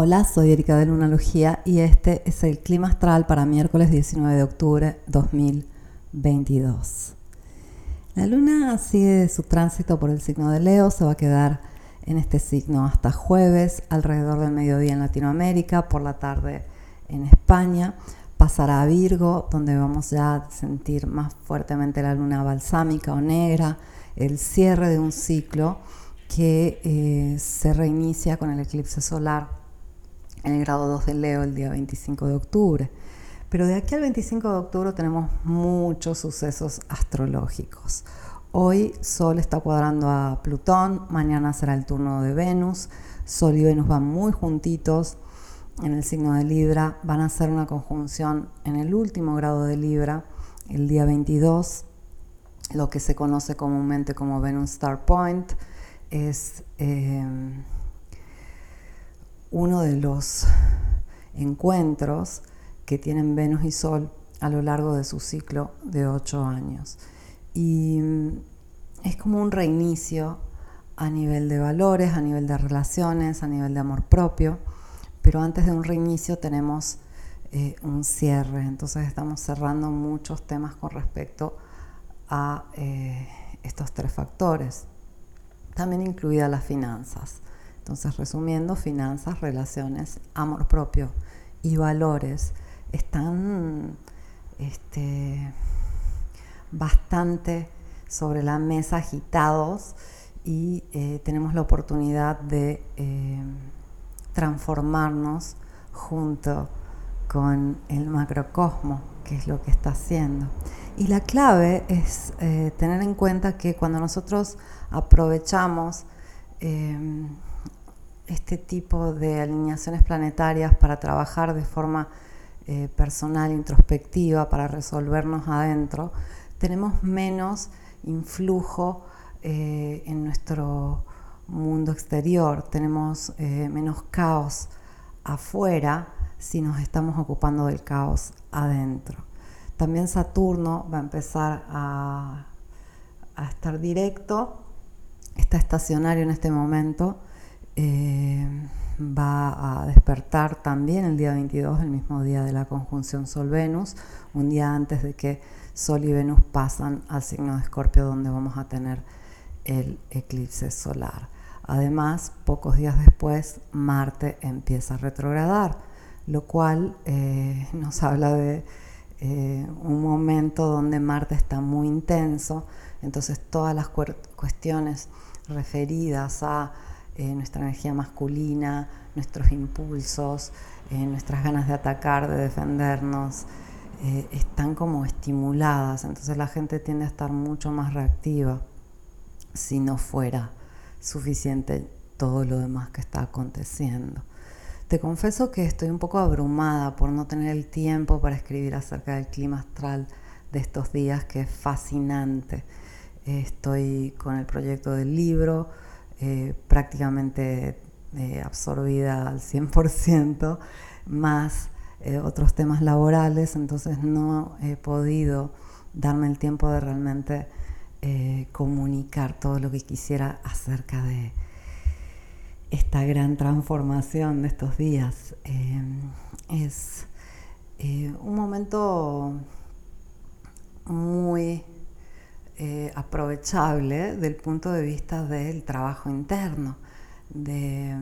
Hola, soy Erika de Lunalogía y este es el clima astral para miércoles 19 de octubre 2022. La luna sigue su tránsito por el signo de Leo, se va a quedar en este signo hasta jueves, alrededor del mediodía en Latinoamérica, por la tarde en España. Pasará a Virgo, donde vamos ya a sentir más fuertemente la luna balsámica o negra, el cierre de un ciclo que eh, se reinicia con el eclipse solar en el grado 2 de Leo el día 25 de octubre. Pero de aquí al 25 de octubre tenemos muchos sucesos astrológicos. Hoy Sol está cuadrando a Plutón, mañana será el turno de Venus, Sol y Venus van muy juntitos en el signo de Libra, van a hacer una conjunción en el último grado de Libra el día 22, lo que se conoce comúnmente como Venus Star Point, es... Eh, uno de los encuentros que tienen Venus y Sol a lo largo de su ciclo de ocho años. Y mm, es como un reinicio a nivel de valores, a nivel de relaciones, a nivel de amor propio, pero antes de un reinicio tenemos eh, un cierre, entonces estamos cerrando muchos temas con respecto a eh, estos tres factores, también incluidas las finanzas. Entonces, resumiendo, finanzas, relaciones, amor propio y valores están este, bastante sobre la mesa agitados y eh, tenemos la oportunidad de eh, transformarnos junto con el macrocosmo, que es lo que está haciendo. Y la clave es eh, tener en cuenta que cuando nosotros aprovechamos este tipo de alineaciones planetarias para trabajar de forma eh, personal, introspectiva, para resolvernos adentro, tenemos menos influjo eh, en nuestro mundo exterior, tenemos eh, menos caos afuera si nos estamos ocupando del caos adentro. También Saturno va a empezar a, a estar directo, está estacionario en este momento, eh, va a despertar también el día 22, el mismo día de la conjunción Sol-Venus, un día antes de que Sol y Venus pasan al signo de Escorpio donde vamos a tener el eclipse solar. Además, pocos días después, Marte empieza a retrogradar, lo cual eh, nos habla de eh, un momento donde Marte está muy intenso, entonces todas las cuestiones referidas a eh, nuestra energía masculina, nuestros impulsos, eh, nuestras ganas de atacar, de defendernos, eh, están como estimuladas, entonces la gente tiende a estar mucho más reactiva si no fuera suficiente todo lo demás que está aconteciendo. Te confieso que estoy un poco abrumada por no tener el tiempo para escribir acerca del clima astral de estos días, que es fascinante. Estoy con el proyecto del libro, eh, prácticamente eh, absorbida al 100%, más eh, otros temas laborales, entonces no he podido darme el tiempo de realmente comunicar todo lo que quisiera acerca de esta gran transformación de estos días. es un momento muy eh, aprovechable del punto de vista del trabajo interno, de,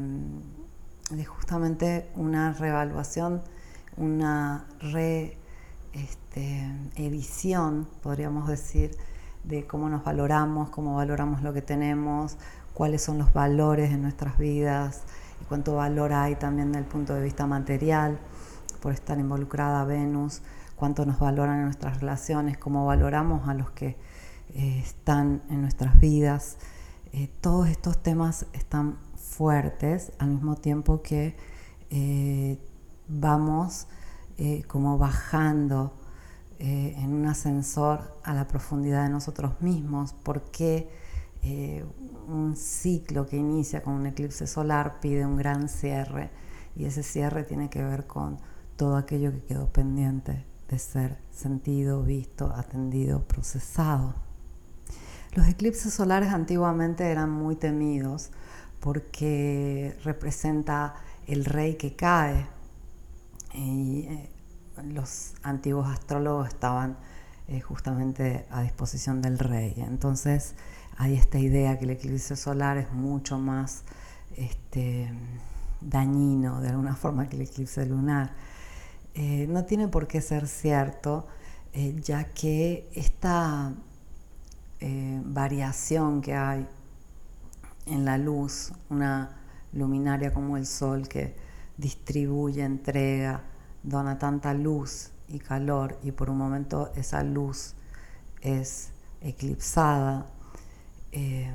justamente una reevaluación, una reedición, este, podríamos decir, de cómo nos valoramos, cómo valoramos lo que tenemos, cuáles son los valores en nuestras vidas y cuánto valor hay también del punto de vista material por estar involucrada Venus, cuánto nos valoran en nuestras relaciones, cómo valoramos a los que eh, están en nuestras vidas. Eh, todos estos temas están fuertes al mismo tiempo que eh, vamos como bajando en un ascensor a la profundidad de nosotros mismos, porque un ciclo que inicia con un eclipse solar pide un gran cierre y ese cierre tiene que ver con todo aquello que quedó pendiente de ser sentido, visto, atendido, procesado. Los eclipses solares antiguamente eran muy temidos porque representa el rey que cae. Y eh, los antiguos astrólogos estaban eh, justamente a disposición del rey. Entonces hay esta idea que el eclipse solar es mucho más este, dañino de alguna forma que el eclipse lunar. Eh, no tiene por qué ser cierto, ya que esta variación que hay en la luz, una luminaria como el sol que distribuye, entrega, dona tanta luz y calor y por un momento esa luz es eclipsada, eh,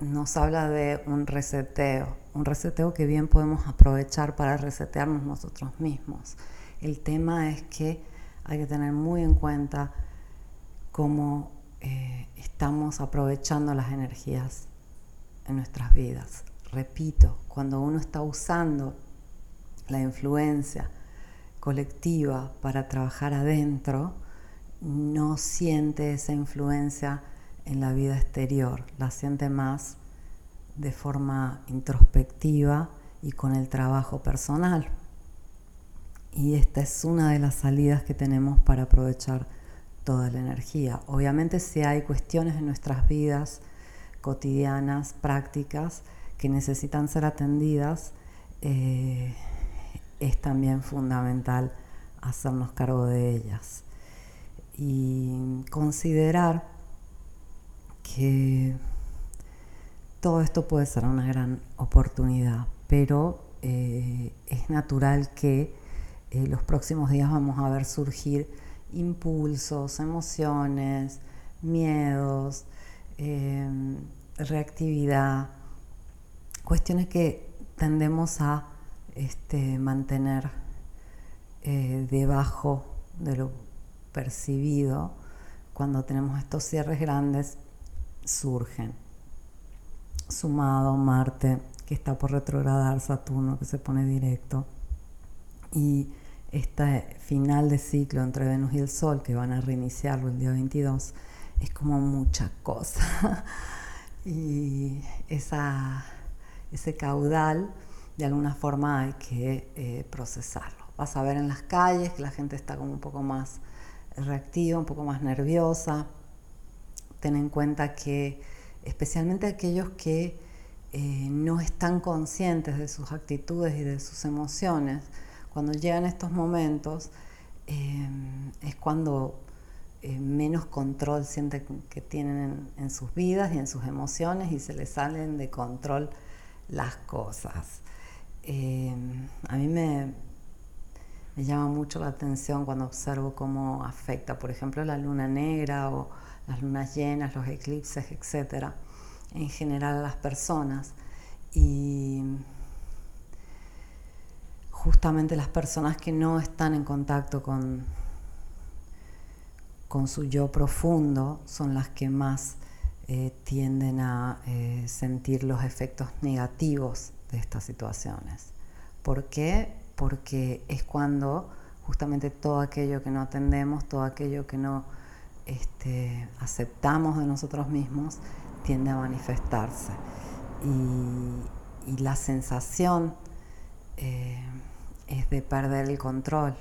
nos habla de un reseteo, un reseteo que bien podemos aprovechar para resetearnos nosotros mismos. El tema es que hay que tener muy en cuenta cómo eh, estamos aprovechando las energías en nuestras vidas. Repito, cuando uno está usando la influencia colectiva para trabajar adentro, no siente esa influencia en la vida exterior, la siente más de forma introspectiva y con el trabajo personal. Y esta es una de las salidas que tenemos para aprovechar toda la energía. Obviamente si hay cuestiones en nuestras vidas cotidianas, prácticas, que necesitan ser atendidas, eh, es también fundamental hacernos cargo de ellas. Y considerar que todo esto puede ser una gran oportunidad, pero eh, es natural que eh, los próximos días vamos a ver surgir impulsos, emociones, miedos, reactividad, cuestiones que tendemos a este, mantener eh, debajo de lo percibido cuando tenemos estos cierres grandes surgen. Sumado Marte, que está por retrogradar, Saturno, que se pone directo, y este final de ciclo entre Venus y el Sol, que van a reiniciarlo el día 22, es como mucha cosa. y ese caudal, de alguna forma hay que eh, procesarlo. Vas a ver en las calles que la gente está como un poco más reactiva, un poco más nerviosa. Ten en cuenta que especialmente aquellos que eh, no están conscientes de sus actitudes y de sus emociones, cuando llegan estos momentos eh, es cuando menos control sienten que tienen en, sus vidas y en sus emociones y se les salen de control las cosas. Eh, a mí me, me llama mucho la atención cuando observo cómo afecta, por ejemplo, la luna negra o las lunas llenas, los eclipses, etcétera, en general a las personas. Y justamente las personas que no están en contacto con, con su yo profundo son las que más eh, tienden a eh, sentir los efectos negativos de estas situaciones. ¿Por qué? Porque es cuando justamente todo aquello que no atendemos, todo aquello que no este, aceptamos de nosotros mismos, tiende a manifestarse. Y, la sensación eh, es de perder el control.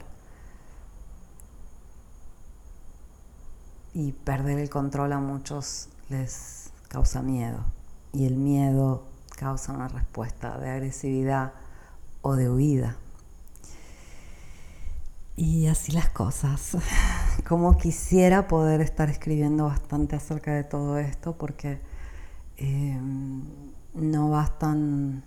Y perder el control a muchos les causa miedo y el miedo causa una respuesta de agresividad o de huida. Y así las cosas. Como quisiera poder estar escribiendo bastante acerca de todo esto porque eh, no bastan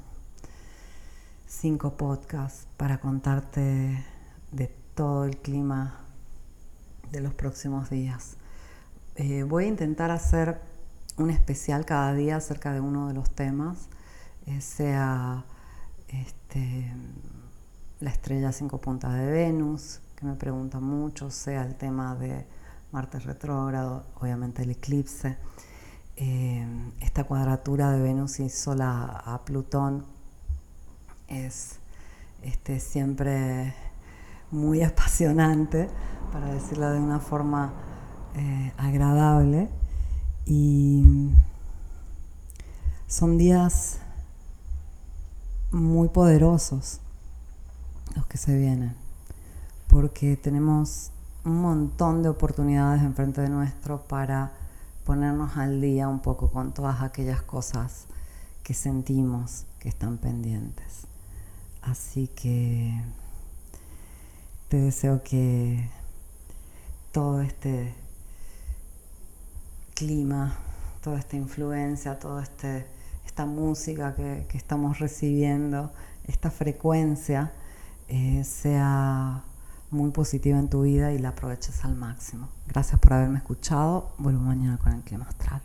cinco podcasts para contarte de todo el clima de los próximos días. Eh, voy a intentar hacer un especial cada día acerca de uno de los temas, eh, sea este, la estrella cinco puntas de Venus, que me preguntan mucho, sea el tema de Marte retrógrado, obviamente el eclipse, eh, esta cuadratura de Venus y Sol a, Plutón es este, siempre muy apasionante, para decirlo de una forma eh, agradable y son días muy poderosos los que se vienen, porque tenemos un montón de oportunidades enfrente de nuestro para ponernos al día un poco con todas aquellas cosas que sentimos que están pendientes. Así que te deseo que todo este clima, toda esta influencia, toda este, esta música que, estamos recibiendo, esta frecuencia, eh, sea muy positiva en tu vida y la aproveches al máximo. Gracias por haberme escuchado. Vuelvo mañana con el clima astral.